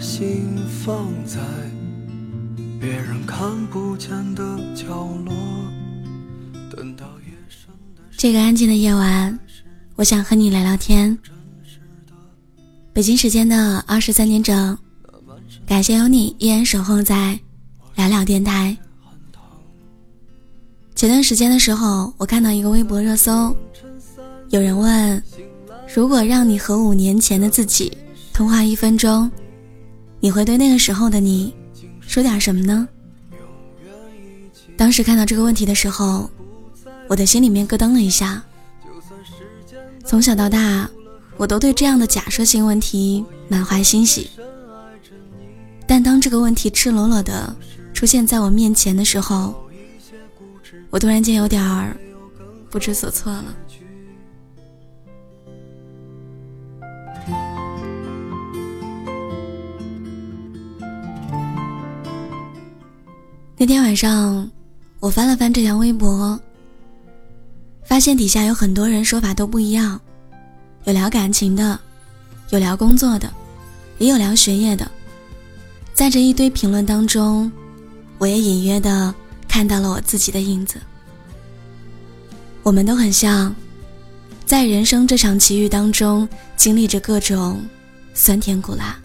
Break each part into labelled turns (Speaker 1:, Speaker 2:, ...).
Speaker 1: 心放在别人看不见的角落。等到夜深的
Speaker 2: 这个安静的夜晚，我想和你聊聊天。北京时间的二十三点整，感谢有你依然守候在聊聊电台。前段时间的时候，我看到一个微博热搜，有人问：如果让你和五年前的自己通话一分钟，你会对那个时候的你说点什么呢？当时看到这个问题的时候，我的心里面咯噔了一下。从小到大，我都对这样的假设性问题满怀欣喜，但当这个问题赤裸裸的出现在我面前的时候，我突然间有点儿不知所措了。那天晚上，我翻了翻这条微博，发现底下有很多人说法都不一样，有聊感情的，有聊工作的，也有聊学业的。在这一堆评论当中，我也隐约的。看到了我自己的影子。我们都很像，在人生这场奇遇当中，经历着各种酸甜苦辣。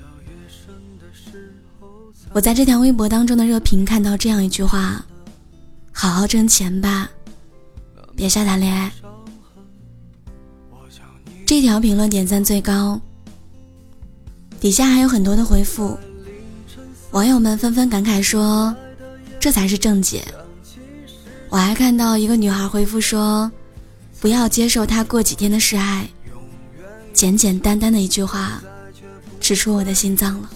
Speaker 2: 我在这条微博当中的热评看到这样一句话：“好好挣钱吧，别瞎谈恋爱。”这条评论点赞最高，底下还有很多的回复，网友们纷纷感慨说。这才是正解。我还看到一个女孩回复说：“不要接受他过几天的示爱。”简简单单的一句话，直戳我的心脏了。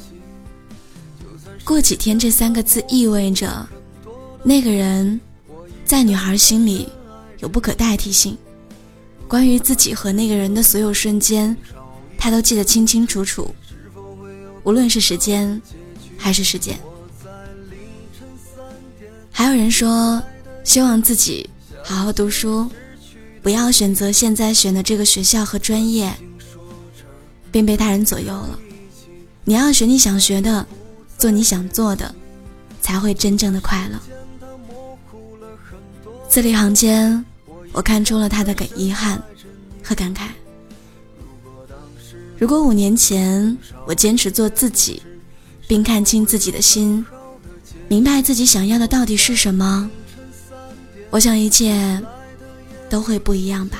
Speaker 2: 过几天这三个字意味着，那个人，在女孩心里有不可代替性。关于自己和那个人的所有瞬间，她都记得清清楚楚。无论是时间，还是事件。还有人说，希望自己好好读书，不要选择现在选的这个学校和专业，并被他人左右了。你要学你想学的，做你想做的，才会真正的快乐。字里行间，我看出了他的遗憾和感慨。如果五年前我坚持做自己，并看清自己的心。明白自己想要的到底是什么，我想一切都会不一样吧。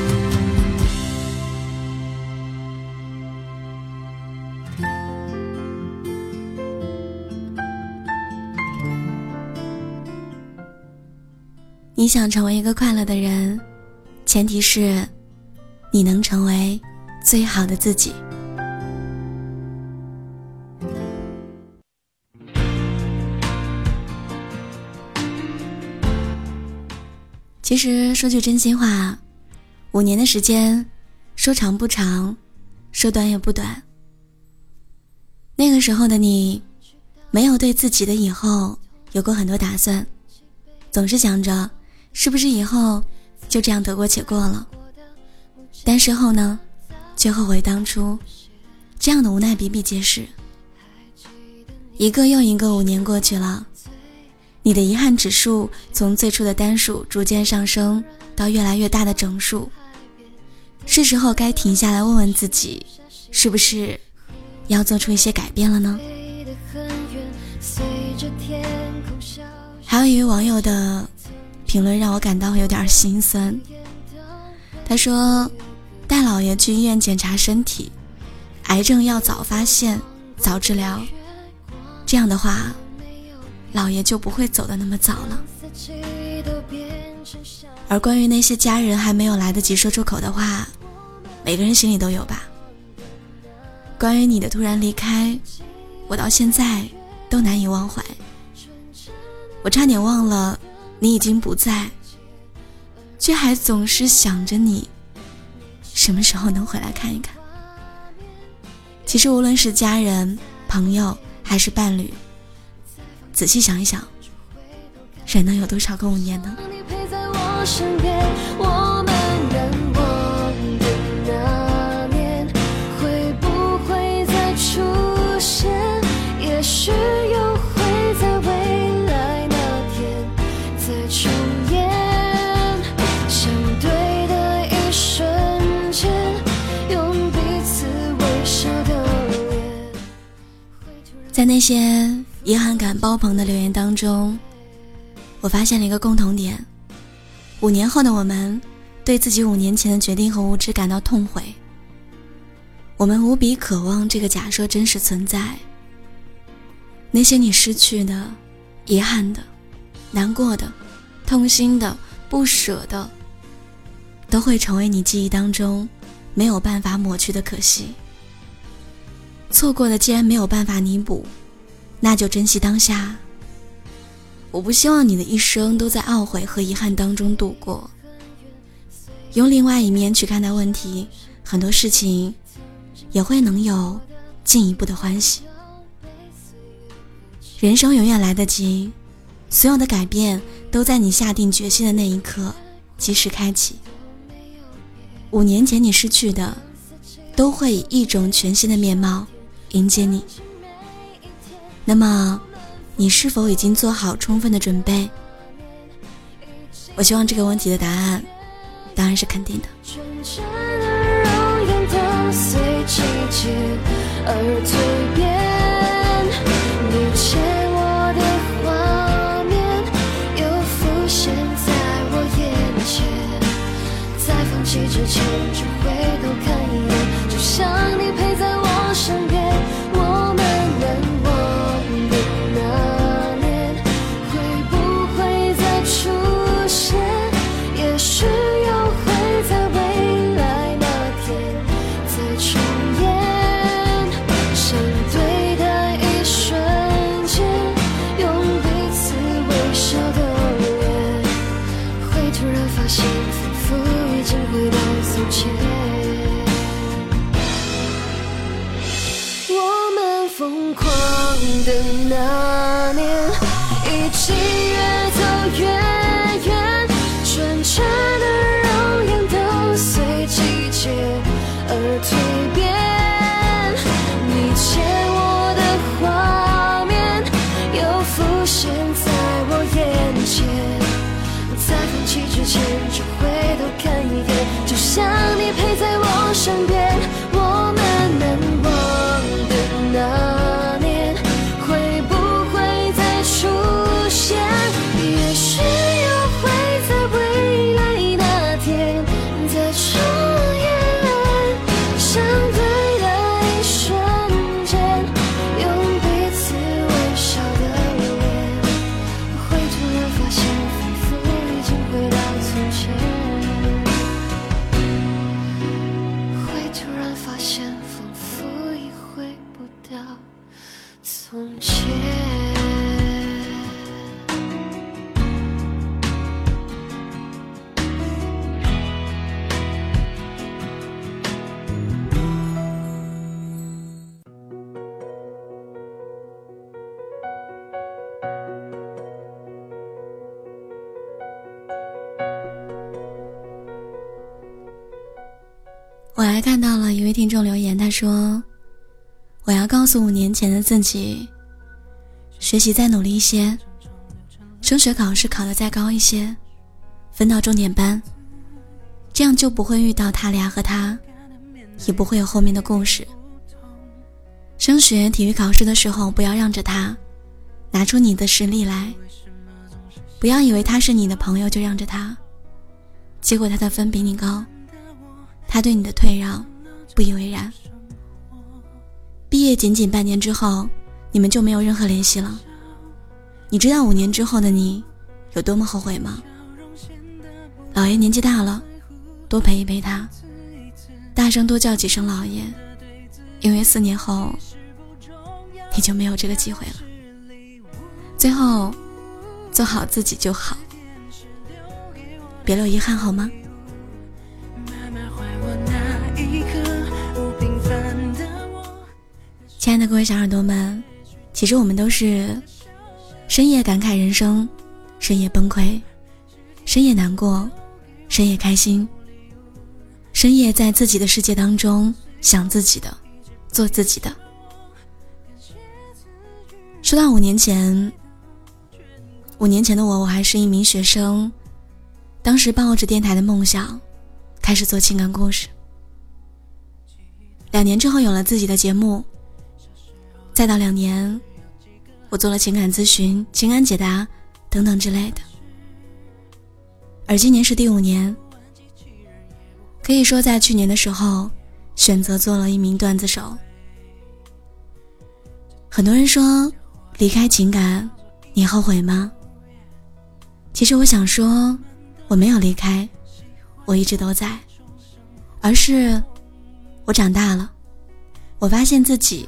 Speaker 2: 你想成为一个快乐的人，前提是你能成为最好的自己。其实说句真心话，五年的时间，说长不长，说短也不短。那个时候的你，没有对自己的以后有过很多打算，总是想着是不是以后就这样得过且过了。但事后呢，却后悔当初，这样的无奈比比皆是。一个又一个五年过去了。你的遗憾指数从最初的单数逐渐上升到越来越大的整数，是时候该停下来问问自己，是不是要做出一些改变了呢？还有一位网友的评论让我感到有点心酸，他说：“带老爷去医院检查身体，癌症要早发现、早治疗，这样的话。”老爷就不会走的那么早了。
Speaker 3: 而关于那些家人还没有来得及说出口的话，每个人心里都有吧。关于你的突然离开，我到现在都难以忘怀。我差点忘了你已经不在，却还总是想着你，什么时候能回来看一看。其实无论是家人、朋友还是伴侣，仔细想一想，人能有多少个五年呢？在那些遗憾感爆棚的留言当中，我发现了一个共同点：五年后的我们，对自己五年前的决定和无知感到痛悔。我们无比渴望这个假设真实存在。那些你失去的、遗憾的、难过的、痛心的、不舍的，都会成为你记忆当中没有办法抹去的可惜。错过的既然没有办法弥补，那就珍惜当下。我不希望你的一生都在懊悔和遗憾当中度过。用另外一面去看待问题，很多事情也会能有进一步的欢喜。人生永远来得及，所有的改变都在你下定决心的那一刻及时开启。五年前你失去的，都会以一种全新的面貌。迎接你，那么，你是否已经做好充分的准备？我希望这个问题的答案，当然是肯定的。起之前，只回头看一眼，就像你你越走越远纯真的容颜都随季节而蜕变。你牵我的画面又浮现在我眼前。在放弃之前就回头看一眼就像看到了一位听众留言，他说：“我要告诉五年前的自己，学习再努力一些，升学考试考得再高一些，分到重点班，这样就不会遇到他俩和他，也不会有后面的故事。升学体育考试的时候，不要让着他，拿出你的实力来，不要以为他是你的朋友就让着他，结果他的分比你高。”他对你的退让不以为然。毕业仅仅半年之后，你们就没有任何联系了。你知道五年之后的你有多么后悔吗？
Speaker 2: 姥爷年纪大了，多陪一陪他，大声多叫几声姥爷，因为四年后你就没有这个机会了。最后，做好自己就好，别留遗憾，好吗？的各位小耳朵们，其实我们都是深夜感慨人生，深夜崩溃，深夜难过，深夜开心，深夜在自己的世界当中想自己的，做自己的。说到五年前，五年前的我，我还是一名学生，当时抱着电台的梦想，开始做情感故事。两年之后，有了自己的节目。再到两年，我做了情感咨询、情感解答等等之类的。而今年是第五年，可以说在去年的时候，选择做了一名段子手。很多人说离开情感，你后悔吗？其实我想说，我没有离开，我一直都在，而是我长大了，我发现自己。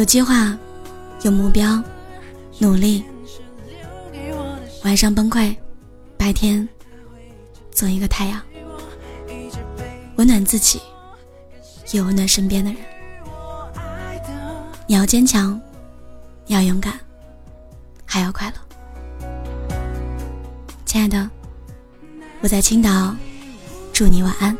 Speaker 2: 有计划，有目标，努力。晚上崩溃，白天做一个太阳，温暖自己，也温暖身边的人。你要坚强，你要勇敢，还要快乐。亲爱的，我在青岛，祝你晚安。